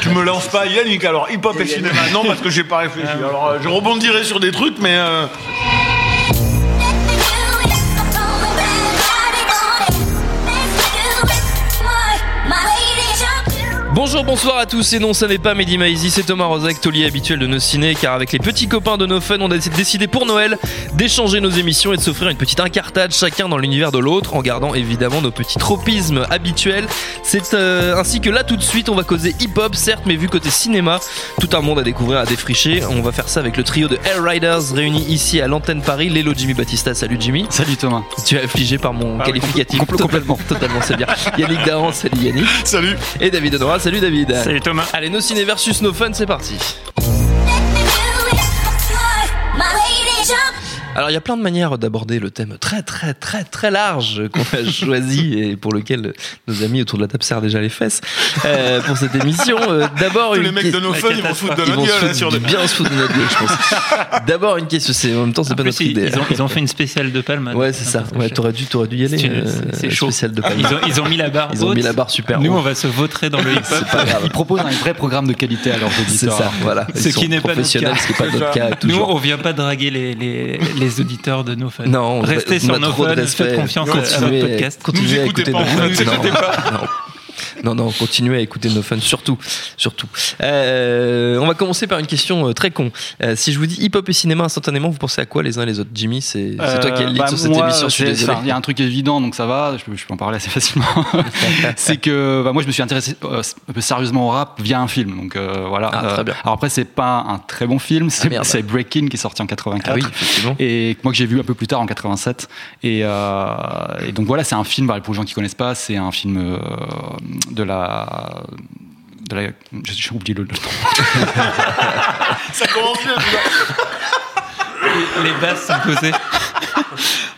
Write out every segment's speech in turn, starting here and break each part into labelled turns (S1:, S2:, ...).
S1: Tu me lances pas Yannick, alors hip-hop et cinéma. Non, parce que j'ai pas réfléchi. Alors euh, je rebondirai sur des trucs, mais... euh,
S2: Bonjour, bonsoir à tous, et non, ça n'est pas Mehdi Maizy, c'est Thomas Rozek, taulier habituel de nos ciné, car avec les petits copains de nos fun, on a décidé pour Noël d'échanger nos émissions et de s'offrir une petite incartade chacun dans l'univers de l'autre, en gardant évidemment nos petits tropismes habituels. C'est euh, ainsi que là, tout de suite, on va causer hip-hop, certes, mais vu côté cinéma, tout un monde à découvrir, à défricher. On va faire ça avec le trio de Air Riders réunis ici à l'antenne Paris. Lélo Jimmy Batista, salut Jimmy.
S3: Salut Thomas.
S2: Tu es affligé par mon
S3: Ah oui,
S2: qualificatif.
S3: compl- complètement.
S2: Totalement, c'est bien. Yannick Dahan, salut Yannick.
S1: Salut
S2: Et David Honora, salut David.
S3: Salut Thomas.
S2: Allez, nos ciné versus nos fun, c'est parti. Alors, il y a plein de manières d'aborder le thème très, très, très, très large qu'on a choisi et pour lequel nos amis autour de la table serrent déjà les fesses euh, pour cette émission. Euh, D'abord,
S1: Tous
S2: une
S1: les mecs de nos fun, ils vont se foutre de
S2: Ils
S1: notre
S2: vont
S1: gueule
S2: foutre
S1: hein, sur
S2: bien se foutre de notre gueule, je pense. D'abord, une question, c'est en même temps, c'est pas
S4: plus,
S2: notre
S4: ils,
S2: idée.
S4: ils ont, ils ont fait une spéciale de Palme.
S2: Ouais, c'est ça. Ouais, t'aurais dû, t'aurais dû y aller.
S4: C'est une-
S2: euh,
S4: c'est chaud.
S2: Spécial de Palme.
S4: Ils ont, ils ont mis la barre
S2: Ils ont mis la barre super
S4: Nous,
S2: haut.
S4: on va se vautrer dans le.
S2: C'est grave.
S3: Ils proposent un vrai programme de qualité à leurs
S2: C'est
S3: auditeurs.
S2: ça, voilà.
S4: Ce
S2: Ils
S4: qui n'est pas notre
S2: professionnels,
S4: cas.
S2: ce qui n'est pas notre cas.
S4: Nous, on vient pas draguer les, les, auditeurs de nos fans.
S2: Non,
S4: Restez
S2: on
S4: sur fans,
S2: respect.
S4: faites confiance à- à notre podcast.
S2: Continuez
S1: Nous
S2: à
S1: écoutez
S2: écouter
S1: pas,
S2: non,
S1: pas.
S2: non. Non, non, continuez à écouter nos fans, surtout. surtout. Euh, on va commencer par une question euh, très con. Euh, si je vous dis hip-hop et cinéma instantanément, vous pensez à quoi les uns et les autres? Jimmy, c'est c'est toi qui es le lead
S3: bah,
S2: sur cette
S3: moi,
S2: émission, je suis
S3: c'est-
S2: désolé.
S3: enfin, Il y a un truc évident, donc ça va, je peux, je peux en parler assez facilement. c'est que bah, moi, je me suis intéressé euh, un peu sérieusement au rap via un film. Donc euh, voilà.
S2: Ah, très bien.
S3: alors après, c'est pas un très bon film, c'est
S2: merde.
S3: c'est Breaking qui est sorti en 84.
S2: Ah oui, effectivement.
S3: Et moi que j'ai vu un peu plus tard en 87. Et, euh, et donc voilà, c'est un film, bah, pour les gens qui connaissent pas, c'est un film euh, de la. De la j'ai oublié le, nom.
S1: Ça commence bien, vois.
S4: Les basses sont posées.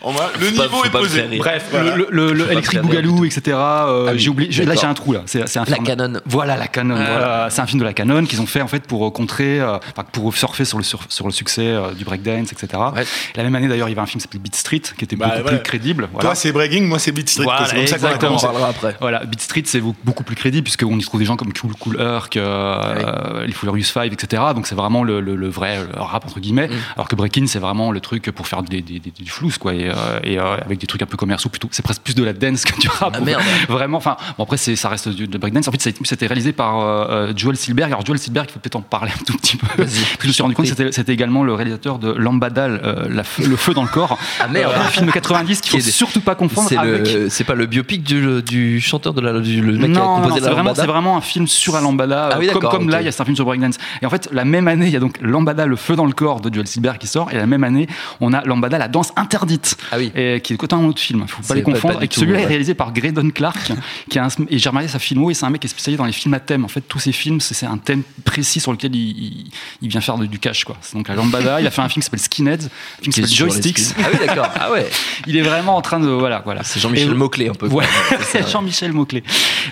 S1: On va- Le
S2: pas-
S1: niveau est
S2: pas me
S1: posé. Bref,
S3: Le,
S1: voilà.
S3: le, le, le Electric Boogaloo, etc. euh,
S2: Ah oui,
S3: j'ai oublié. Là, j'ai un trou là. C'est c'est un
S2: La
S3: film.
S2: Canon.
S3: Voilà la Canon.
S2: Ah.
S3: Voilà, c'est un film de la Canon qu'ils ont fait en fait pour contrer, euh, enfin, pour surfer sur le sur, sur le succès euh, du breakdance, etc.
S2: Ouais.
S3: La même année d'ailleurs, il y avait un film qui s'appelait Beat Street qui était
S1: Bah,
S3: beaucoup
S1: voilà.
S3: plus crédible. Voilà.
S1: Toi, c'est Breaking, moi, c'est Beat Street.
S3: Voilà,
S1: c'est comme ça qu'on a
S3: exactement.
S2: On
S1: commencé.
S2: parlera après.
S3: Voilà, Beat Street c'est beaucoup plus crédible puisqu'on y trouve des gens comme Cool Cool Herc, euh,
S2: Ah
S3: les Furious Five, etc. Donc c'est vraiment le, vrai rap entre guillemets.
S2: Mm.
S3: Alors que Breaking c'est vraiment le truc pour faire des, des, flous quoi et, euh, et, euh, avec des trucs un peu commerciaux plutôt. C'est presque plus de la dance que du rap.
S2: Ah, merde.
S3: Vraiment. Enfin bon après c'est ça reste du, de breakdance. En fait ça a été- c'était réalisé par euh, euh, Joel Silberg. Alors Joel Silberg il faut peut-être en parler un tout petit peu. Parce que je me suis rendu compte que c'était- c'était également le réalisateur de Lambadal, euh, la f- le feu dans le corps.
S2: Ah, merde.
S3: Euh, un film de 90 qu'il
S2: Qui
S3: faut
S2: est-
S3: surtout pas confondre
S2: C'est
S3: avec
S2: le, c'est pas le biopic du, du chanteur de la, du le mec qui a
S3: non, non,
S2: composé
S3: c'est
S2: la
S3: vraiment,
S2: lambada
S3: c'est vraiment un film sur Lambada.
S2: Ah oui,
S3: euh, comme
S2: d'accord,
S3: comme là, il y a un film sur breakdance. Et en fait, la même année, il y a donc Lambada, le feu dans le corps de Joel Silberg qui sort. Et la même année, on a Lambada, la danse interdite.
S2: Ah oui.
S3: Et qui est côté un autre film. Faut
S2: C'est
S3: pas les confondre.
S2: pas
S3: et celui-là
S2: ouais.
S3: est réalisé par Graydon Clark. qui a un, et j'ai remarqué sa filmo et c'est un mec qui est spécialisé dans les films à thème. En fait, tous ses films, c'est un thème précis sur lequel il, il, il vient faire de- du cash, quoi. C'est donc la Lambada. il a fait un film qui s'appelle Skinheads, un film qui s'appelle Joysticks.
S2: Ah oui, d'accord. Ah ouais.
S3: Il est vraiment en train de, voilà, voilà.
S2: C'est Jean-Michel Moclé un peu.
S3: Ouais,
S2: C'est.
S3: Jean-Michel Moclé.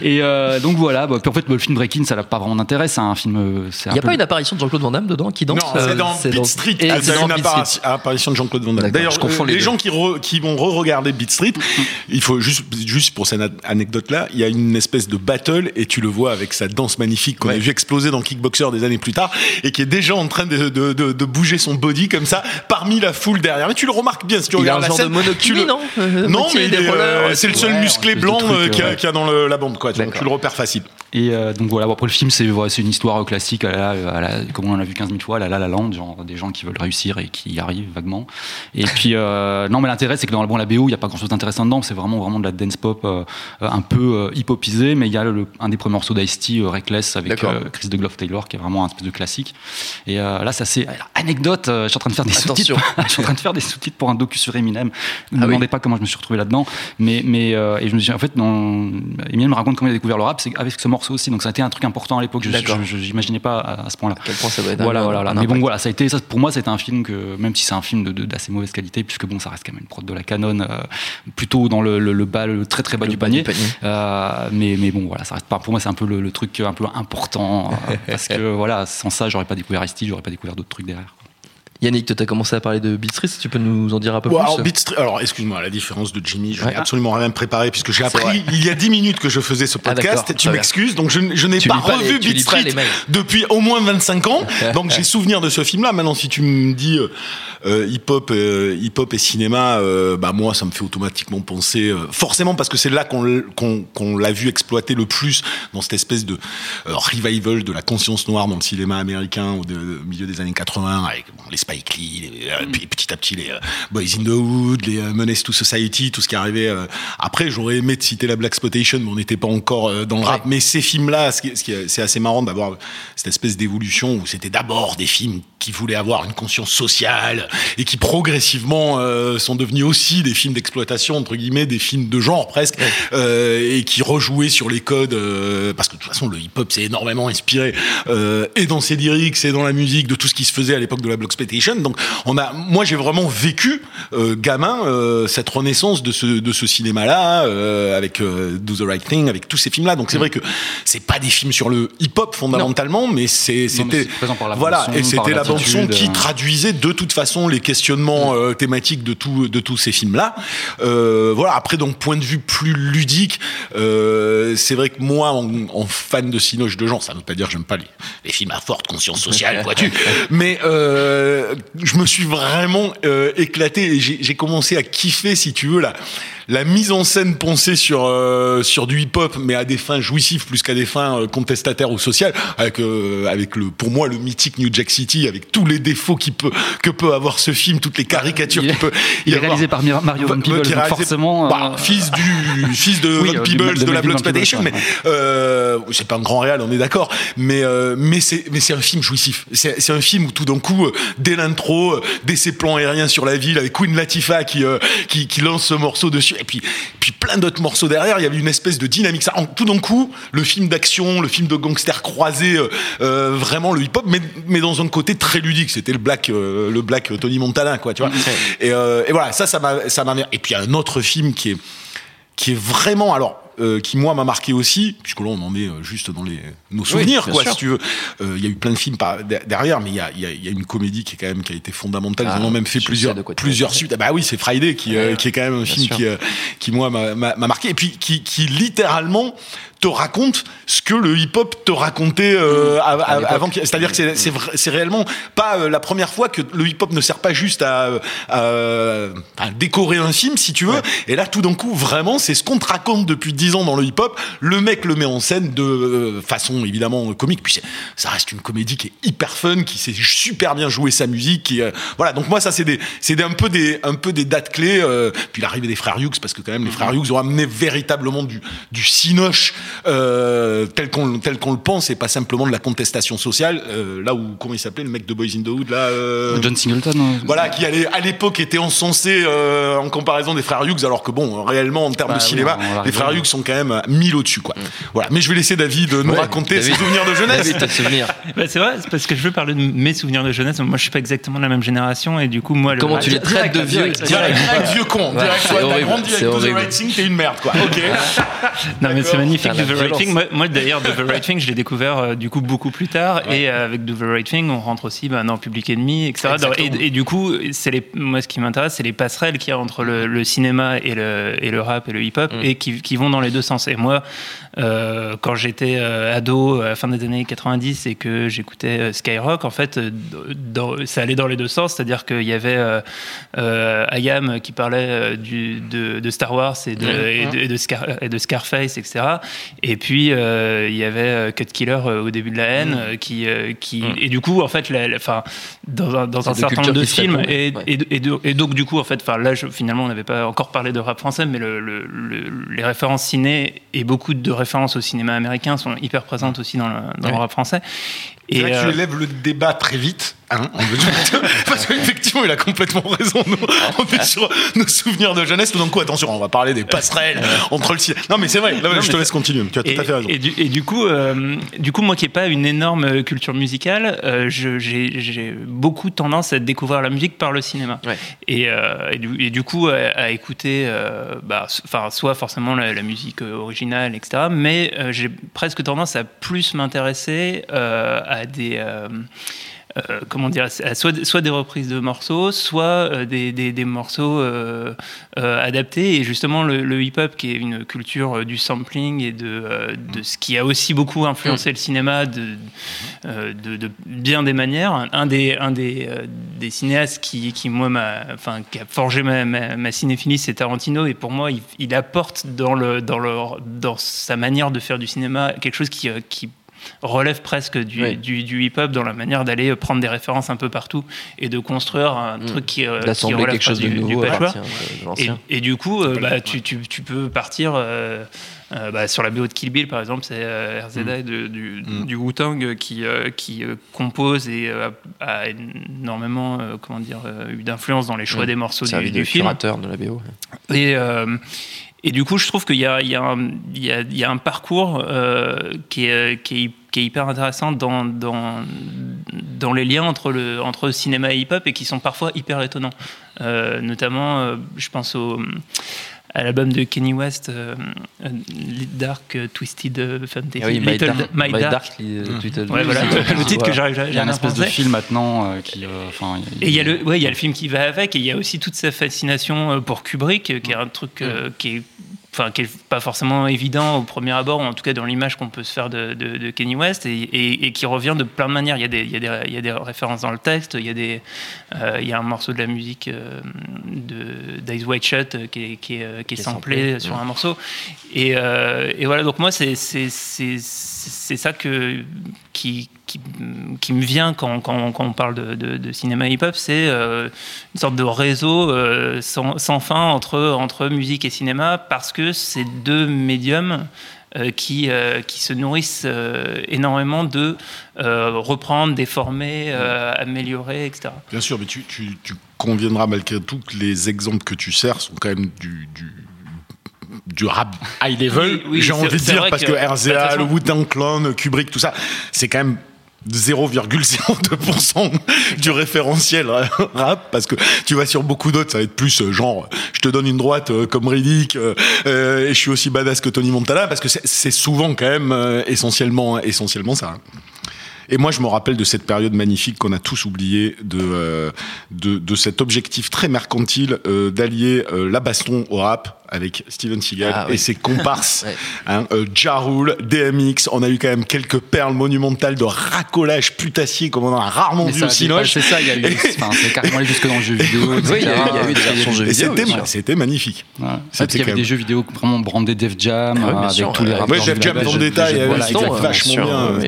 S3: Et euh, donc voilà, bah, puis en fait, le film Breaking, ça n'a pas vraiment d'intérêt, c'est un film. euh,
S2: Il n'y a
S3: peu-
S2: pas une apparition de Jean-Claude Van Damme dedans qui danse
S1: Non, c'est
S2: euh,
S1: dans Beat Street.
S2: Et
S1: Ah,
S2: c'est
S1: une apparition de Jean-Claude Van Damme. D'ailleurs,
S2: je confonds les
S1: gens qui, re- qui vont re-regarder Beat Street, il faut juste, juste pour cette an- anecdote-là, il y a une espèce de battle et tu le vois avec sa danse magnifique qu'on a
S2: Ouais.
S1: vu exploser dans Kickboxer des années plus tard et qui est déjà en train de, de, de, de bouger son body comme ça parmi la foule derrière. Mais tu le remarques bien si tu
S2: Il a
S1: regardes
S2: un
S1: la
S2: genre
S1: scène.
S2: de monokini,
S1: tu le-
S2: non Euh,
S1: Non, mais euh, c'est le seul
S3: ouais,
S1: musclé blanc euh, qu'il y, a-
S3: ouais.
S1: qu'il y a dans le- la bande, quoi. Donc tu le repères facile.
S3: Et euh, donc voilà, bon, après le film, c'est une histoire classique, à la, à la- comme on en a vu 15 000 fois, à la La La Land, genre des gens qui veulent réussir et qui y arrivent vaguement. Et puis, euh, non, mais l'intérêt, c'est que dans bon, la BO, il n'y a pas grand chose d'intéressant dedans. C'est vraiment, vraiment de la dance pop euh, un peu euh, hip-hopisée, mais il y a le- un des premiers morceaux d'Ice-T, euh, Reckless, avec euh, Chris de Glove Taylor, qui est vraiment un espèce de classique. Et euh, là, ça c'est anecdote. euh, je suis en train de faire des sous-titres. je suis en train de faire des sous-titres pour un docu sur Eminem. Ne me
S2: Ah oui.
S3: demandez pas comment je me suis retrouvé là-dedans, mais mais euh, et je me en fait, dans, Eminem me raconte comment il a découvert le rap, c'est avec ce morceau aussi. Donc ça a été un truc important à l'époque. Je j'imaginais pas à, à ce point-là.
S2: À quel point ça doit être
S3: Voilà,
S2: un-
S3: voilà, voilà.
S2: un
S3: Mais bon, voilà, ça a été, ça, pour moi, c'était un film que, même si c'est un film de- de- d'assez mauvaise qualité, puisque bon, ça reste quand même une prod de la Canon, euh, plutôt dans le, le, le bas, le très très bas du
S2: bas
S3: panier.
S2: du panier.
S3: Euh, mais, mais bon, voilà, ça reste pas, pour moi, c'est un peu le, le truc un peu important, euh, parce que voilà, sans ça, j'aurais pas découvert Ice-T, j'aurais pas découvert d'autres trucs derrière.
S2: Yannick, toi, t'as commencé à parler de Beat Street, tu peux nous en dire un peu
S1: Ouais,
S2: plus
S1: alors, Beat Street- alors, excuse-moi, à la différence de Jimmy, je
S2: Ouais.
S1: n'ai absolument rien préparé puisque j'ai appris
S2: vrai.
S1: il y a 10 minutes que je faisais ce
S2: Ah,
S1: podcast. tu m'excuses, donc je, n'ai
S2: Tu
S1: pas revu
S2: les- tu
S1: Beat
S2: lis pas
S1: Street
S2: les mails.
S1: depuis au moins 25 ans. donc j'ai souvenir de ce film-là. Maintenant, si tu me dis euh, euh, hip-hop, euh, hip-hop et cinéma, euh, bah moi, ça me fait automatiquement penser, forcément parce que c'est là qu'on l'a vu exploiter le plus dans cette espèce de revival de la conscience noire dans le cinéma américain au, de- au milieu des années 80 avec bon, les Spike Lee, les- euh, puis petit à petit les euh, Boys in the Hood, les euh, Menace to Society, tout ce qui arrivait. Après, j'aurais aimé de citer la Black Exploitation, mais on n'était pas encore dans le rap. Mais ces films-là, c'est assez marrant d'avoir cette espèce d'évolution où c'était d'abord des films qui voulaient avoir une conscience sociale et qui progressivement euh, sont devenus aussi des films d'exploitation entre guillemets, des films de genre presque, euh, et qui rejouaient sur les codes euh, parce que de toute façon le hip-hop s'est énormément inspiré et dans ses lyrics et dans la musique de tout ce qui se faisait à l'époque de la Black Donc on a, moi j'ai vraiment vécu euh, gamin euh, cette renaissance de ce de ce cinéma-là euh, avec Do the Right Thing, avec tous ces films-là. Donc c'est vrai que c'est pas des films sur le hip-hop fondamentalement, mais c'est
S3: Non, mais
S1: c'était
S3: c'est
S1: voilà et c'était la bande son qui traduisait de toute façon les questionnements euh, thématiques de tout de tous ces films là euh, voilà après donc point de vue plus ludique c'est vrai que moi en, en fan de cinoche de genre ça ne veut pas dire que j'aime pas les, les films à forte conscience sociale vois-tu mais je me suis vraiment euh, éclaté et j'ai commencé à kiffer si tu veux la la mise en scène pensée sur euh, sur du hip-hop mais à des fins jouissives plus qu'à des fins euh, contestataires ou sociales avec euh, avec le pour moi le mythique New Jack City avec tous les défauts qui peut que peut avoir ce film toutes les caricatures qu'il peut
S3: Il est réalisé par Mario
S1: Bah,
S3: Van
S1: qui est
S3: Peebles, donc forcément.
S1: bah, fils du fils de
S3: Oui,
S1: Von
S3: euh,
S1: Peebles
S3: de
S1: de, la
S3: Melvin
S1: Blood
S3: Van Peebles,
S1: Exploitation mais
S3: ouais.
S1: euh, c'est pas un grand réal on est d'accord mais euh, mais c'est mais c'est un film jouissif c'est c'est un film où tout d'un coup dès l'intro dès ces plans aériens sur la ville avec Queen Latifah qui qui, qui lance ce morceau dessus et puis puis plein d'autres morceaux derrière. Il y avait une espèce de dynamique. Ça en, tout d'un coup le film d'action le film de gangster croisé euh, euh, vraiment le hip hop mais mais dans un côté très ludique. C'était le black euh, le black Tony Montana quoi tu vois. Et, et voilà ça ça m'a ça m'a et puis il y a un autre film qui est qui est vraiment alors euh, qui moi m'a marqué aussi puisque là on en est euh, juste dans les nos souvenirs quoi
S2: sûr.
S1: si tu veux. Euh, il y a eu plein de films par, derrière mais il y a, il y, a, il y a une comédie qui est quand même qui a été fondamentale.
S2: Ah,
S1: ils en ont même fait plusieurs plusieurs suites. Ah bah oui c'est Friday qui, euh,
S2: Ouais,
S1: qui est quand même un film
S2: sûr.
S1: qui, euh, qui moi m'a- m'a m'a marqué. Et puis qui, qui littéralement te raconte ce que le hip-hop te racontait euh,
S2: l'époque.
S1: avant c'est-à-dire que c'est- réellement pas euh, la première fois que le hip-hop ne sert pas juste à, à- à décorer un film si tu veux. Et là tout d'un coup vraiment c'est ce qu'on te raconte depuis 10 ans dans le hip-hop le mec le met en scène de euh, façon évidemment comique puis ça reste une comédie qui est hyper fun qui sait super bien jouer sa musique euh, voilà donc moi ça c'est des c'est un peu des un peu des dates clés euh, puis l'arrivée des frères Hughes parce que quand même les frères Hughes ont amené véritablement du du cinoche euh, tel qu'on tel qu'on le pense et pas simplement de la contestation sociale là où comment il s'appelait le mec de Boys in the Hood là
S3: John Singleton. euh,
S1: voilà, qui allait, à l'époque était encensé en comparaison des frères Hughes, alors que bon, réellement en termes
S3: Bah
S1: de cinéma, les frères. Hughes sont quand même mille au-dessus, quoi. Voilà. Mais je vais laisser David nous
S2: Ouais,
S1: raconter
S2: David.
S1: ses souvenirs de jeunesse.
S2: David, souvenirs.
S4: Bah, c'est vrai, c'est parce que je veux parler de mes souvenirs de jeunesse. Moi, je suis pas exactement de la même génération et du coup, moi, le
S2: Comment
S4: rap-
S2: tu les traites de vieux
S1: Direct, direct, vieux con.
S2: Ouais,
S1: direct, t'as grandi avec the. Right Thing, t'es une merde, quoi. Ok.
S4: Non, mais c'est magnifique,
S2: la
S4: the Right. Thing. Moi, moi, d'ailleurs, the Right Thing, je l'ai découvert euh, du coup beaucoup plus tard. Et euh, avec the Right Thing, on rentre aussi bah, dans Public Enemy, etc. Et, et du coup, c'est les, moi, ce qui m'intéresse, c'est les passerelles qu'il y a entre le, le cinéma et le, et le rap et le hip-hop
S2: Mm.
S4: et qui, qui vont dans les deux sens. Et moi, euh, quand j'étais euh, ado à la fin des années 90 et que j'écoutais euh, Skyrock, en fait, dans- ça allait dans les deux sens. C'est-à-dire qu'il y avait Ayam qui parlait du, de, de Star Wars et de, et de, et de Scar- et de Scarface, etc. Et puis il y avait Cut Killer au début de la haine euh, qui, qui et du coup en fait, la, la- enfin, dans un, dans un certain nombre de films et,
S2: ouais.
S4: et, et de- et donc du coup en fait, enfin là je- finalement on n'avait pas encore parlé de rap français, mais le, le- le- les références ciné et beaucoup de références au cinéma américain sont hyper présentes aussi dans le, dans le rap français.
S1: Vrai que tu
S4: euh,
S1: élèves le débat très vite, hein, parce qu'effectivement, il a complètement raison. Nous, on est sur nos souvenirs de jeunesse. D'un coup, attention, on va parler des passerelles entre le cinéma. Non, mais c'est vrai. Là, je te laisse continuer. Tu as tout
S4: et,
S1: à fait raison.
S4: et du, et du coup, euh, du coup, moi qui n'ai pas une énorme culture musicale, euh, j'ai beaucoup tendance à découvrir la musique par le cinéma.
S2: Ouais.
S4: Et, euh, et, du, et du coup, à, à écouter, euh, bah, enfin, soit forcément la, la musique euh, originale, etc. Mais euh, j'ai presque tendance à plus m'intéresser euh, à des euh, euh, comment dire, soit, soit des reprises de morceaux, soit euh, des, des, morceaux adaptés. Et justement, le, hip-hop, qui est une culture du sampling et de, de ce qui a aussi beaucoup influencé le cinéma de, de, bien des manières. Un des, un des, des cinéastes qui, qui moi, m'a, enfin, qui a forgé ma, ma, cinéphilie, c'est Tarantino. Et pour moi, il, apporte dans, le, dans, dans sa manière de faire du cinéma quelque chose qui relève presque du,
S2: Oui.
S4: du, du hip-hop dans la manière d'aller prendre des références un peu partout et de construire un
S2: Mm.
S4: truc qui, euh, qui relève
S2: quelque chose de
S4: du,
S2: nouveau
S4: patchwork.
S2: de- de
S4: Et, du coup, euh, bah, tu, tu, tu peux partir euh, euh, bah, sur la BO de Kill Bill, par exemple, c'est euh, RZA de- du,
S1: Mm.
S4: du Wu-Tang qui, euh, qui euh, compose et euh, a énormément euh, comment dire, euh, eu d'influence dans les choix
S2: Mm.
S4: des morceaux du, du film.
S2: curateur de la BO.
S4: Et, euh, et du coup, je trouve qu'il y a, un- parcours euh, qui, est, hyper intéressant dans, les liens entre, le, cinéma et hip-hop et qui sont parfois hyper étonnants. Euh, notamment, euh, je pense au, à l'album de Kenny West, euh, euh, Dark euh, Twisted euh, Fantasy.
S2: Ah oui, My
S4: Little-
S2: Dark,
S4: My
S2: My
S4: Dark.
S2: Dark, Twitter-
S4: Ouais, voilà,
S3: Oui,
S4: le, titre que j'arrive
S3: Il y a un espèce de film maintenant euh, qui. euh, Enfin,
S4: Et il y a le, ouais, il y a le film qui va avec, et il y a aussi toute sa fascination pour Kubrick, qui est un truc euh, qui est, enfin, qui est pas forcément évident au premier abord, ou en tout cas dans l'image qu'on peut se faire de, de- de Kenny West, et, et- et qui revient de plein de manières. Il y a des, il y a des, il y a des références dans le texte, il y a des, euh, il y a un morceau de la musique euh, d'Eyes White Shut euh, qui est, qui est, euh, qui est samplé
S2: samplé,
S4: sur
S2: ouais.
S4: un morceau. Et, euh, et voilà, donc moi, c'est ça que, qui, qui, qui me vient quand, quand, quand on parle de, de- de cinéma hip-hop, c'est euh, une sorte de réseau euh, sans, sans fin entre, entre musique et cinéma, parce que c'est deux médiums euh, qui, qui se nourrissent énormément de reprendre, déformer, améliorer, etc.
S1: Bien sûr, mais tu, tu, tu conviendras malgré tout que les exemples que tu sers sont quand même du, du, du rap high level,
S4: Oui, oui,
S1: j'ai envie de dire, parce
S4: que- bah,
S1: RZA,
S4: façon-
S1: le Wu-Tang Clan, Kubrick, tout ça, c'est quand même 0,02% du référentiel rap parce que tu vas sur beaucoup d'autres ça va être plus euh, genre je te donne une droite euh, comme Riddick euh, euh, et je suis aussi badass que Tony Montana parce que c'est- souvent quand même euh, essentiellement essentiellement ça hein. Et moi, je me rappelle de cette période magnifique qu'on a tous oubliée, de, euh, de, de cet objectif très mercantile d'allier la baston au rap avec Steven Seagal
S2: Ah,
S1: et
S2: oui.
S1: ses comparses.
S2: Ouais.
S1: hein, euh, Ja Rule, DMX, on a eu quand même quelques perles monumentales de racolage putassier comme on en a rarement
S3: Mais
S1: vu
S3: ça
S1: au Cinoche.
S3: dépassé ça, il y a eu, enfin, c'est carrément allé jusque dans le jeu vidéo.
S2: Oui, il y a- il eu des versions jeux vidéo,
S1: c'était, magnifique.
S3: Ouais.
S1: C'était
S3: qu'il y avait
S1: même-
S3: des jeux vidéo vraiment brandés Def Jam,
S2: Ah sûr,
S3: avec tous les.
S1: Ouais,
S2: Dans
S1: Def
S2: le
S1: Jam il
S2: je-
S1: avait-
S2: voilà,
S1: c'était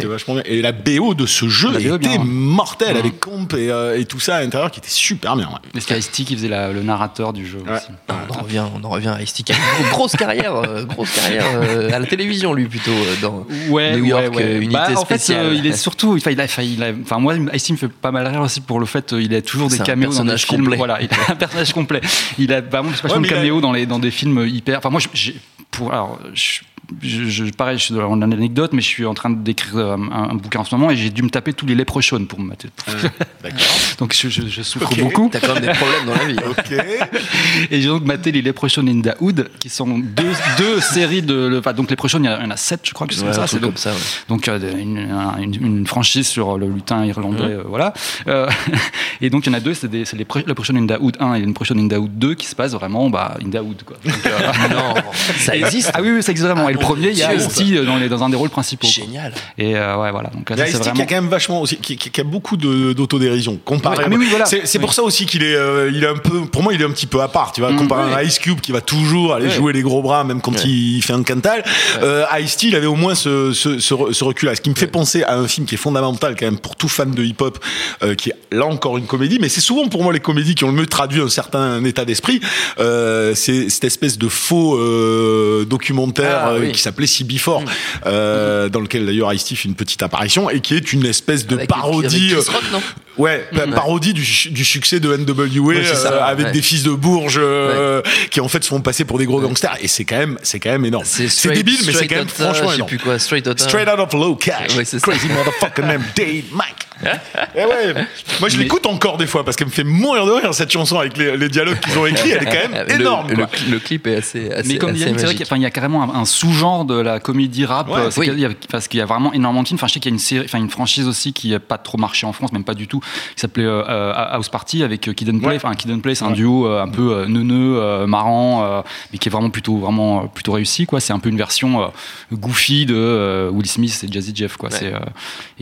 S1: vachement
S2: bien.
S1: Et la BO de ce jeu était
S3: ouais.
S1: mortelle avec Comp et, euh, et tout ça à l'intérieur qui était super bien.
S3: Et c'était Ice-T qui faisait le narrateur du jeu aussi.
S2: Non, on en revient, on en revient à Ice-T qui a une grosse carrière, euh, grosse carrière euh, à la télévision lui plutôt euh, dans
S3: Ouais,
S2: New York,
S3: ouais, ouais.
S2: unité
S3: Bah, en fait,
S2: spéciale.
S3: euh, il est surtout, enfin, il a, enfin, il a- enfin, moi, Ice-T me fait pas mal rire aussi pour le fait, il a toujours des caméos dans des
S2: personnage
S3: films.
S2: complet.
S3: Voilà, il a un personnage complet. Il a vraiment
S1: Ouais,
S3: vachement
S1: mais
S3: de
S1: il a-
S3: caméos dans les dans des films hyper. Enfin, moi, j'ai pour alors, je- je, je- pareil, je suis dans l'anecdote, mais je suis en train d'écrire euh, un, un bouquin en ce moment et j'ai dû me taper tous les Leprechaun pour me mater.
S1: D'accord.
S3: donc je, je- je souffre beaucoup.
S2: T'as quand même des problèmes dans la vie. hein.
S1: Ok.
S3: Et j'ai donc maté les Leprechaun in the Hood, qui sont deux, deux séries de. Enfin, donc Leprechaun, il y en a- il y en a sept, je crois que c'est
S2: Ouais,
S3: comme ça. C'est
S2: comme ça. ouais.
S3: donc euh, une, un- une- une franchise sur le lutin irlandais, euh, voilà. Euh, et donc il y en a deux, c'est des- c'est les Leprechaun in the Hood 1 et Leprechaun in the Hood 2 qui se passent vraiment bah, in the Hood. Quoi. Donc, euh,
S2: Non, ça existe.
S3: Ah oui, oui, ça existe vraiment. Le premier, il y a
S2: Dieu,
S3: Ice-T dans, les- dans un des rôles principaux. quoi.
S2: Génial.
S3: Et euh, ouais, voilà. Donc là,
S1: Il y a qui
S3: vraiment.
S1: a quand même vachement aussi, qui, qui- qui a beaucoup de- d'autodérision comparé.
S3: Ouais, ah, mais oui, voilà.
S1: C'est
S3: Oui.
S1: pour ça aussi qu'il est, euh, il est un peu, pour moi, il est un petit peu à part. Tu vois,
S3: Mm.
S1: comparé à Ice Cube qui va toujours aller
S2: Ouais.
S1: jouer les gros bras, même quand
S2: Ouais.
S1: il fait un cantal. Euh, Ice-T, il avait au moins ce, ce, ce, re- ce recul-là. Ce qui me fait penser à un film qui est fondamental quand même pour tout fan de hip-hop, euh, qui est là encore une comédie, mais c'est souvent pour moi les comédies qui ont le mieux traduit un certain état d'esprit. Euh, c'est cette espèce de faux euh, documentaire
S2: Ah,
S1: euh,
S2: oui.
S1: qui s'appelait CB4, euh, dans lequel d'ailleurs Ice-T fait une petite apparition et qui est une espèce de
S2: Avec-
S1: parodie.
S2: avec Chris Rock, non?
S1: Ouais, pa- parodie du, succès de NWA
S2: Ouais, ça,
S1: euh, avec
S2: ouais.
S1: des fils de Bourges euh, qui en fait se font passer pour des gros gangsters et c'est quand même c'est quand même énorme. C'est
S2: straight-
S1: débile mais c'est quand même franchement
S2: Je sais
S1: énorme.
S2: plus quoi, Straight Outta.
S1: Straight out of low cash. Crazy motherfucker named Dave Mike. Eh ouais. Moi je l'écoute encore des fois parce qu'elle me fait mourir de rire cette chanson avec les, les dialogues qu'ils ont écrits, elle est quand même énorme.
S2: Le,
S1: quoi.
S2: le clip est assez, assez,
S3: Mais comme
S2: assez
S3: qu'il y a- enfin, il y a carrément un, un sous-genre de la comédie rap,
S1: Ouais,
S3: y a- parce qu'il y a vraiment énormément de films. Enfin, je sais qu'il y a une série, enfin une franchise aussi qui n'a pas trop marché en France, même pas du tout, qui s'appelait euh, euh, House Party avec euh, Kid and Play.
S1: Ouais.
S3: Enfin, Kid and Play, c'est un duo un peu neuneux, marrant, mais qui est vraiment plutôt vraiment plutôt réussi. Quoi, c'est un peu une version goofy de Will Smith et Jazzy Jeff. Quoi,
S2: Ouais.
S3: c'est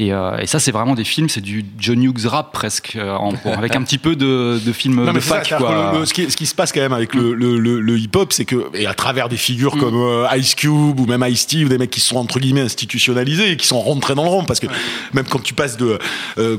S3: et, et ça, c'est vraiment des films, c'est du John Hughes rap presque, en- avec un petit peu de, de films
S1: Non,
S3: de
S1: ça,
S3: fac. quoi.
S1: que le- le- ce, qui, ce qui se passe quand même avec le, hip-hop, c'est que, et à travers des figures comme euh, Ice Cube ou même Ice-T, ou des mecs qui sont entre guillemets institutionnalisés et qui sont rentrés dans le rang, parce que même quand tu passes de euh,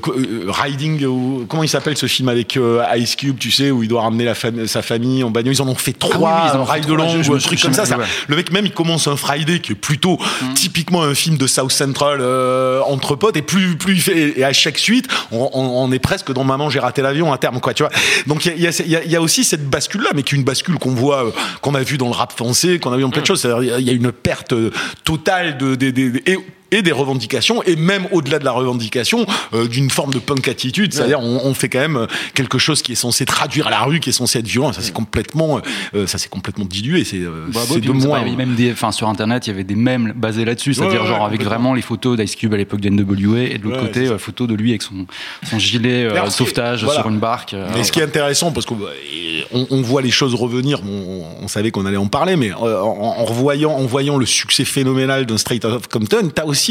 S1: Riding, ou, comment il s'appelle ce film avec euh, Ice Cube, tu sais, où il doit ramener la fam- sa famille en bagnole, ils en ont fait trois,
S3: oui, oui, ils en ont
S1: Ride Along ou un truc comme ça. Le mec même, il commence un Friday qui est plutôt typiquement un film de South Central euh, entre potes, et plus, plus il fait, et à chaque suite, on, on- on est presque dans Maman, j'ai raté l'avion à terme, quoi, tu vois. Donc il y a, y y aussi cette bascule-là, mais qui est une bascule qu'on voit, euh, qu'on a vu dans le rap français, qu'on a vu dans plein de choses. C'est-à-dire, il y a- une perte totale de, et, et des revendications, et même au-delà de la revendication, euh, d'une forme de punk attitude. C'est-à-dire, on, on fait quand même euh, quelque chose qui est censé traduire à la rue, qui est censé être violent. Ça, c'est complètement, euh, ça, c'est complètement dilué. C'est
S3: Bah,
S1: c'est
S3: ouais,
S1: de moins.
S3: pas- il y avait même des, enfin, sur internet, il y avait des mèmes basés là-dessus, c'est-à-dire
S1: Ouais,
S3: genre
S1: ouais,
S3: avec vraiment les photos d'Ice Cube à l'époque de NWA et de l'autre
S1: Ouais,
S3: côté, euh, photo de lui avec son, son gilet euh, sauvetage
S1: voilà.
S3: sur une barque. euh,
S1: Mais ce qui est intéressant, parce qu'on on, on voit les choses revenir, on, on savait qu'on allait en parler, mais euh, en, en revoyant, en voyant le succès phénoménal d'un Straight Outta Compton, t'as aussi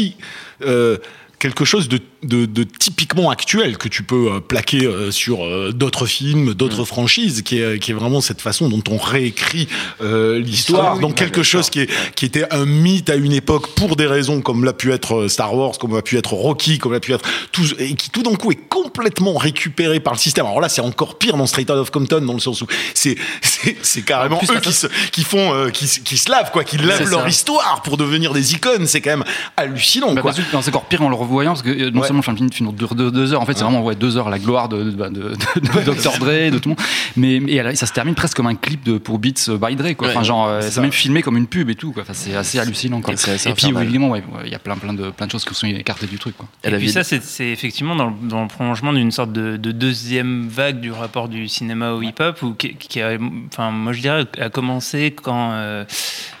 S1: euh, quelque chose de, de, de typiquement actuel que tu peux euh, plaquer euh, sur euh, d'autres films, d'autres
S3: Mm.
S1: franchises, qui est, qui est vraiment cette façon dont on réécrit euh, l'histoire.
S3: Ah oui,
S1: Donc quelque chose qui, est, qui était un mythe à une époque pour des raisons comme l'a pu être Star Wars, comme l'a pu être Rocky, comme l'a pu être tout, et qui tout d'un coup est complètement récupéré par le système. Alors là, c'est encore pire dans Straight Outta of Compton dans le sens où c'est carrément eux qui se, qui font euh, qui, se- qui se lavent quoi, qui lavent leur
S2: ça.
S1: histoire pour devenir des icônes. C'est quand même hallucinant
S3: Bah,
S1: quoi.
S3: c'est encore pire en le revoyant parce que euh, non
S1: Ouais.
S3: seulement le film film dure deux, deux heures, en fait c'est vraiment ouais, deux heures la gloire de, de, de, de- de Dr Dre, de tout le monde, mais, mais elle- ça se termine presque comme un clip de, pour Beats by Dre, quoi.
S2: Ouais,
S3: enfin genre euh,
S1: c'est
S3: même filmé comme une pub et tout, quoi. Enfin, c'est assez hallucinant, quoi.
S2: Et
S3: Et puis évidemment, ouais, ouais, il y a plein plein de plein de choses qui sont écartées du truc, quoi.
S2: Et
S4: Et puis ça, c'est c'est effectivement dans le, dans le prolongement d'une sorte de, de deuxième vague du rapport du cinéma au hip-hop, ou qui, qui a, enfin, moi je dirais, a commencé quand euh,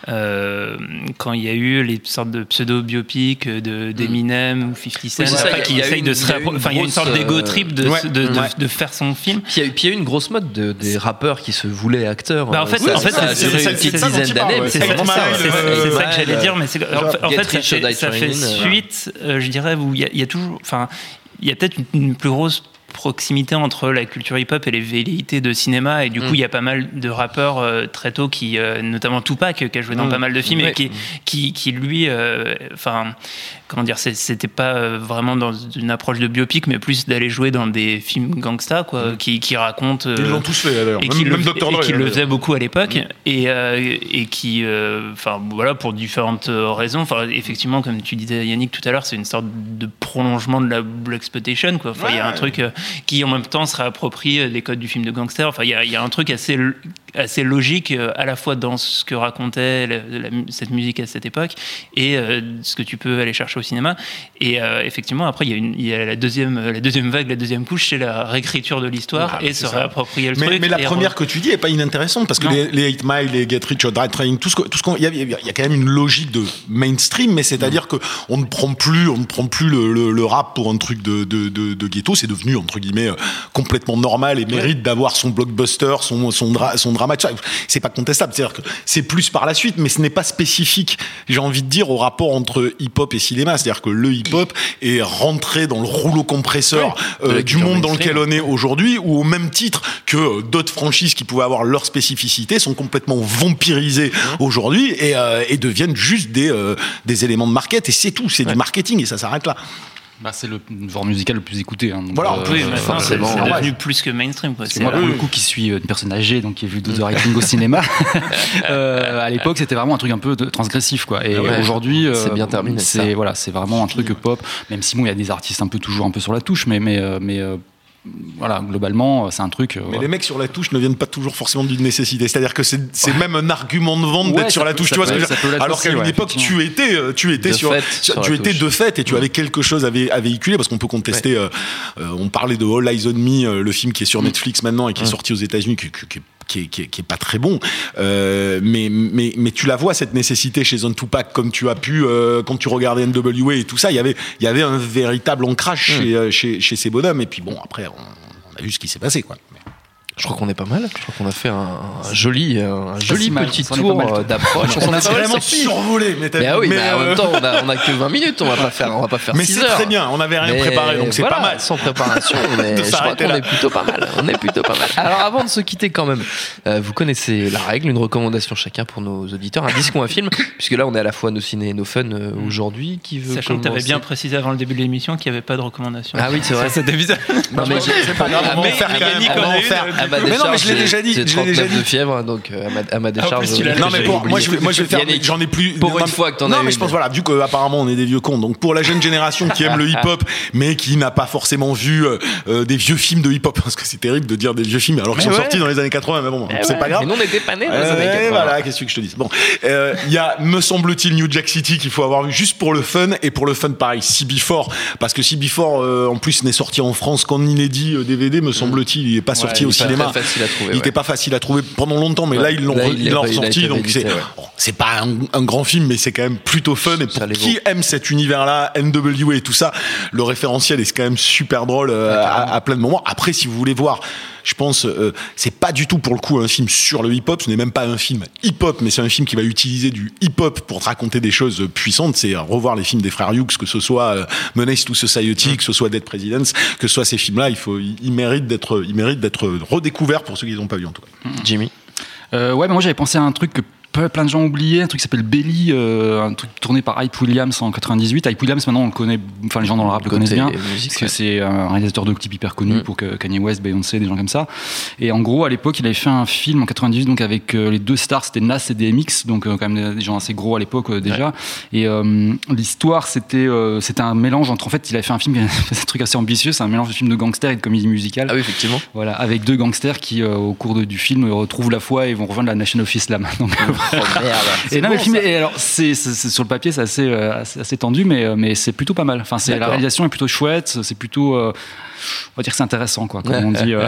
S4: euh, quand il y a eu les sortes de pseudo-biopics de d'Eminem ou 50 Cent,
S2: Oui,
S4: qui
S2: une-
S4: de se enfin, il y a une sorte d'ego
S2: euh,
S4: trip de,
S1: ouais,
S4: de, de-
S2: ouais.
S4: de faire son film.
S2: Puis il y, y a eu une grosse mode de- des rappeurs qui se voulaient acteurs.
S4: Bah, en fait,
S2: ça,
S4: en fait, c'est-
S2: une petite dizaine d'années.
S4: C'est ça,
S1: euh,
S4: que j'allais dire, mais en fait, ça, fait
S2: euh,
S4: suite, euh, je dirais, où il y, a- toujours, enfin, il y a peut-être une plus grosse proximité entre la culture hip-hop et les velléités de cinéma et du coup
S2: Mm.
S4: il y a pas mal de rappeurs euh, très tôt qui euh, notamment Tupac qui a joué dans
S1: Mm.
S4: pas mal de films
S2: Ouais.
S4: et qui, qui, qui lui euh, enfin comment dire c'était pas euh, vraiment dans une approche de biopic mais plus d'aller jouer dans des films gangsta quoi qui, qui racontent
S1: Ils
S4: euh,
S1: l'ont tous fait d'ailleurs.
S4: et
S1: Même,
S4: qui le,
S1: même Dr.
S4: et
S1: Dre.
S4: qui le faisait
S1: d'ailleurs.
S4: beaucoup à l'époque et, euh, et qui euh, enfin voilà pour différentes euh, raisons enfin effectivement comme tu disais Yannick tout à l'heure c'est une sorte de prolongement de la black exploitation quoi enfin il y a un truc euh, qui en même temps se réapproprie les codes du film de gangster. Enfin il y a un truc assez assez logique euh, à la fois dans ce que racontait la- la mu- cette musique à cette époque et euh, ce que tu peux aller chercher au cinéma. Et euh, effectivement, après, il y a, une, il y a la, deuxième, la deuxième vague, la deuxième couche, c'est la réécriture de l'histoire
S1: Ah,
S4: et se réapproprier le
S1: Mais,
S4: truc.
S1: mais la première
S4: re-
S1: que tu dis est pas inintéressante parce que les, les 8 Mile, les Get Rich or Die Trying, tout ce qu'on, il y a, il y a- il y a quand même une logique de mainstream, mais c'est-à-dire que on ne prend plus, on ne prend plus le, le- le rap pour un truc de, de, de, de ghetto, c'est devenu entre guillemets complètement normal et mérite d'avoir son blockbuster, son son, dra- son drama. C'est pas contestable, c'est-à-dire que c'est plus par la suite, mais ce n'est pas spécifique. J'ai envie de dire au rapport entre hip-hop et cinéma, c'est-à-dire que le hip-hop est rentré dans le rouleau compresseur euh, du monde dans lequel on est aujourd'hui, ou au même titre que d'autres franchises qui pouvaient avoir leur spécificité sont complètement vampirisées aujourd'hui et, euh, et deviennent juste des, euh, des éléments de market. Et c'est tout, c'est du marketing et ça s'arrête là.
S3: Bah, c'est le genre musical le plus écouté. hein, donc,
S1: Voilà,
S3: euh,
S4: Oui, maintenant, c'est
S2: forcément,
S4: c'est
S2: ouais.
S4: devenu plus que mainstream. quoi.
S3: Parce que
S4: C'est-
S3: moi, pour le coup, qui suis une personne âgée, donc qui ai vu The Writing au cinéma, euh, à l'époque, c'était vraiment un truc un peu de- transgressif, quoi. Et
S2: Ouais.
S3: aujourd'hui,
S2: C'est bien terminé, ça.
S3: C'est voilà, c'est vraiment un truc pop. Même si bon, il y a des artistes un peu toujours un peu sur la touche, mais mais euh, mais euh, voilà, globalement, c'est un truc. euh,
S1: Mais les mecs sur la touche ne viennent pas toujours forcément d'une nécessité. C'est-à-dire que c'est c'est même un argument de vente
S3: Ouais,
S1: d'être sur la
S3: peut-
S1: touche. Tu vois ce que je Alors qu'à une
S3: ouais,
S1: époque, tu étais, euh, tu étais
S2: De
S1: sur,
S2: fait,
S1: sur- tu étais
S2: touche.
S1: de fait et tu avais quelque chose à, vé- à véhiculer parce qu'on peut contester. euh, euh, on parlait de All Eyes on Me, euh, le film qui est sur Netflix maintenant et qui est sorti aux États-Unis, qui, qui- qui- qui est, qui, est, qui est pas très bon, euh, mais, mais, mais tu la vois cette nécessité chez un Tupac comme tu as pu euh, quand tu regardais NWA et tout ça, il y avait il y avait un véritable ancrage chez, euh, chez, chez ces bonhommes. Et puis bon après on, on a vu ce qui s'est passé quoi.
S2: Je crois qu'on est pas mal. Je crois qu'on a fait un, un joli, un joli
S3: mal.
S2: petit
S3: On est
S2: tour euh, d'approche.
S1: On
S2: On
S1: a vraiment survolé, mais,
S2: Mais ah oui,
S1: mais,
S2: mais en
S1: euh,
S2: même temps, on a, on a que 20 minutes. On va pas faire, on va pas faire
S1: mais
S2: 6
S1: c'est
S2: heures.
S1: très bien, on n'avait rien
S2: Mais
S1: préparé, donc c'est
S2: voilà,
S1: pas mal.
S2: Sans préparation, mais je crois qu'on est plutôt pas mal. On est plutôt pas mal. Alors avant de se quitter quand même, euh, vous connaissez la règle, une recommandation chacun pour nos auditeurs, un disque ou un film, puisque là on est à la fois nos ciné et nos fun euh, aujourd'hui. Qui veut
S4: Sachant que tu avais bien précisé avant le début de l'émission qu'il n'y avait pas de recommandation.
S2: Ah oui, c'est vrai.
S4: C'était bizarre.
S2: Non, mais
S1: C'est pas grave,
S4: mais euh,
S2: à ma
S1: Mais non, mais
S2: décharge,
S1: je l'ai déjà dit,
S2: J'ai
S1: je l'ai
S2: 39
S1: déjà dit.
S2: de fièvre, donc euh, à ma, à ma décharge.
S4: l'as
S2: j'ai
S1: Non mais pour, moi je vais, moi je vais faire, j'en ai plus.
S2: pour
S1: non,
S2: une
S1: mais-
S2: fois que t'en
S1: Non
S2: as
S1: mais
S2: une.
S1: je pense voilà, vu qu'apparemment on est des vieux cons, donc pour la jeune génération qui aime le hip-hop, mais qui n'a pas forcément vu euh, euh, des vieux films de hip-hop, parce que c'est terrible de dire des vieux films alors qu'ils sont
S2: ouais.
S1: sortis dans les années 80, mais bon, c'est pas grave.
S2: Mais nous on n'était pas nés dans les
S1: Euh,
S2: années 80.
S1: voilà, qu'est-ce que je te dis Bon, euh, il y a, me semble-t-il, New Jack City qu'il faut avoir vu juste pour le fun et pour le fun pareil, CB4 parce que CB4 euh, en plus n'est sorti en France qu'en inédit euh, DVD, me semble-t-il, il est pas sorti au
S2: pas
S1: cinéma.
S2: très facile à trouver,
S1: Il était
S2: ouais.
S1: pas facile à trouver pendant longtemps, mais
S2: Ouais.
S1: là ils l'ont
S2: il
S1: ressorti, donc c'est
S2: ouais.
S1: pas un, un grand film, mais c'est quand même plutôt fun. Et pour
S2: Ça
S1: qui aime cet univers-là, NWA et tout ça, le référentiel est quand même super drôle euh, à, à plein de moments. Après, si vous voulez voir, je pense, euh, c'est pas du tout pour le coup un film sur le hip-hop. Ce n'est même pas un film hip-hop, mais c'est un film qui va utiliser du hip-hop pour te raconter des choses puissantes. C'est euh, revoir les films des frères Hughes, que ce soit euh, Menace to Society, que ce soit Dead Presidents, que ce soit ces films-là. Il faut, ils méritent d'être, ils méritent d'être redécouverts pour ceux qui les ont pas vus en tout cas.
S2: Jimmy?
S3: Euh, ouais, bah moi j'avais pensé à un truc plein de gens ont oublié, un truc qui s'appelle Belly, euh, un truc tourné par Hype Williams en 98. Hype Williams, maintenant on le connaît, enfin les gens dans le rap le connaissent bien,
S2: musique,
S3: parce que c'est un réalisateur de clips hyper connu
S2: Mm.
S3: pour que Kanye West, Beyoncé, des gens comme ça. Et en gros, à l'époque, il avait fait un film en 98 donc avec euh, les deux stars, c'était Nas et DMX, donc euh, quand même des- gens assez gros à l'époque euh, déjà. Et euh, l'histoire, c'était euh, c'était un mélange entre, en fait, il avait fait un film, c'est un truc assez ambitieux, c'est un mélange de film de gangsters et de comédie musicale.
S2: Ah oui, effectivement.
S3: Voilà, avec deux gangsters qui, euh, au cours de- du film, retrouvent la foi et vont rejoindre la Nation of Islam. Donc,
S2: Oh merde.
S3: et non, mais le film, et alors, c'est, sur le papier, c'est assez, euh, assez, assez tendu, mais, euh, mais c'est plutôt pas mal. Enfin, c'est, la réalisation est plutôt chouette, c'est plutôt, euh, on va dire que c'est intéressant, quoi, comme on dit. euh.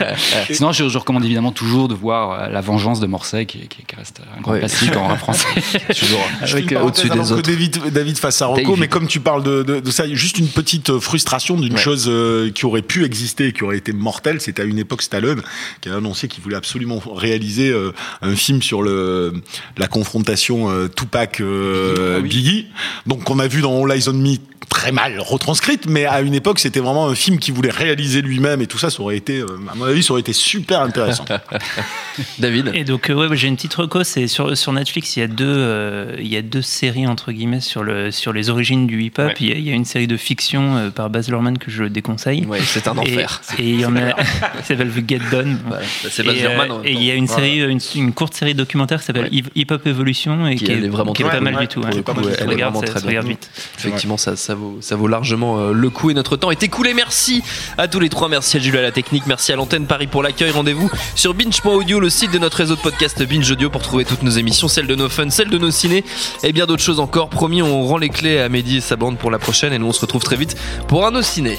S3: Sinon, je, je recommande évidemment toujours de voir euh, La Vengeance de Morset, qui, qui- qui reste un grand
S2: Ouais.
S3: classique en français.
S2: Toujours.
S3: Avec, euh,
S2: au-dessus des
S1: que
S2: autres.
S1: David, sa reco,
S2: David.
S1: mais comme tu parles de, de, de ça, juste une petite frustration d'une
S2: Ouais.
S1: chose euh, qui aurait pu exister et qui aurait été mortelle. C'était à une époque Stallone qui a annoncé qu'il voulait absolument réaliser euh, un film sur le la confrontation euh, Tupac euh,
S3: Ah oui.
S1: Biggie. Donc qu'on a vu dans All Eyes on Me très mal retranscrite, mais à une époque c'était vraiment un film qu'il voulait réaliser lui-même et tout ça, ça aurait été, euh, à mon avis, ça aurait été super intéressant.
S2: David.
S4: Et donc, euh, ouais, j'ai une petite reco. C'est sur, sur Netflix, il y, a deux, euh, il y a deux séries, entre guillemets, sur, le, sur les origines du hip-hop.
S2: Ouais.
S4: Il, y a, il y a une série de fiction euh, par Baz Luhrmann que je déconseille.
S2: Ouais, c'est un enfer.
S4: Et il y en a, ça s'appelle The Get Done.
S2: Voilà, c'est
S4: Et,
S2: Baz Luhrmann.
S4: euh, et il y a une
S2: Voilà.
S4: série, une, une courte série documentaire qui s'appelle
S2: Ouais.
S4: Hip Hop Evolution et
S2: Qui,
S4: qui,
S2: elle est vraiment
S4: qui est pas mal du tout.
S1: coup,
S2: elle est
S4: regarde,
S2: vraiment
S4: ça se regarde
S2: bien.
S4: vite.
S2: Effectivement, ça, ça vaut, largement euh, le coup et notre temps est écoulé. Merci à tous les trois. Merci à Jules à la technique. Merci à l'antenne Paris pour l'accueil. Rendez-vous sur binge.audio, le site de notre réseau de podcast Binge Audio pour trouver toutes nos émissions, celles de nos fun, celles de nos ciné et bien d'autres choses encore. Promis, on rend les clés à Mehdi et sa bande pour la prochaine et nous on se retrouve très vite pour un nos ciné.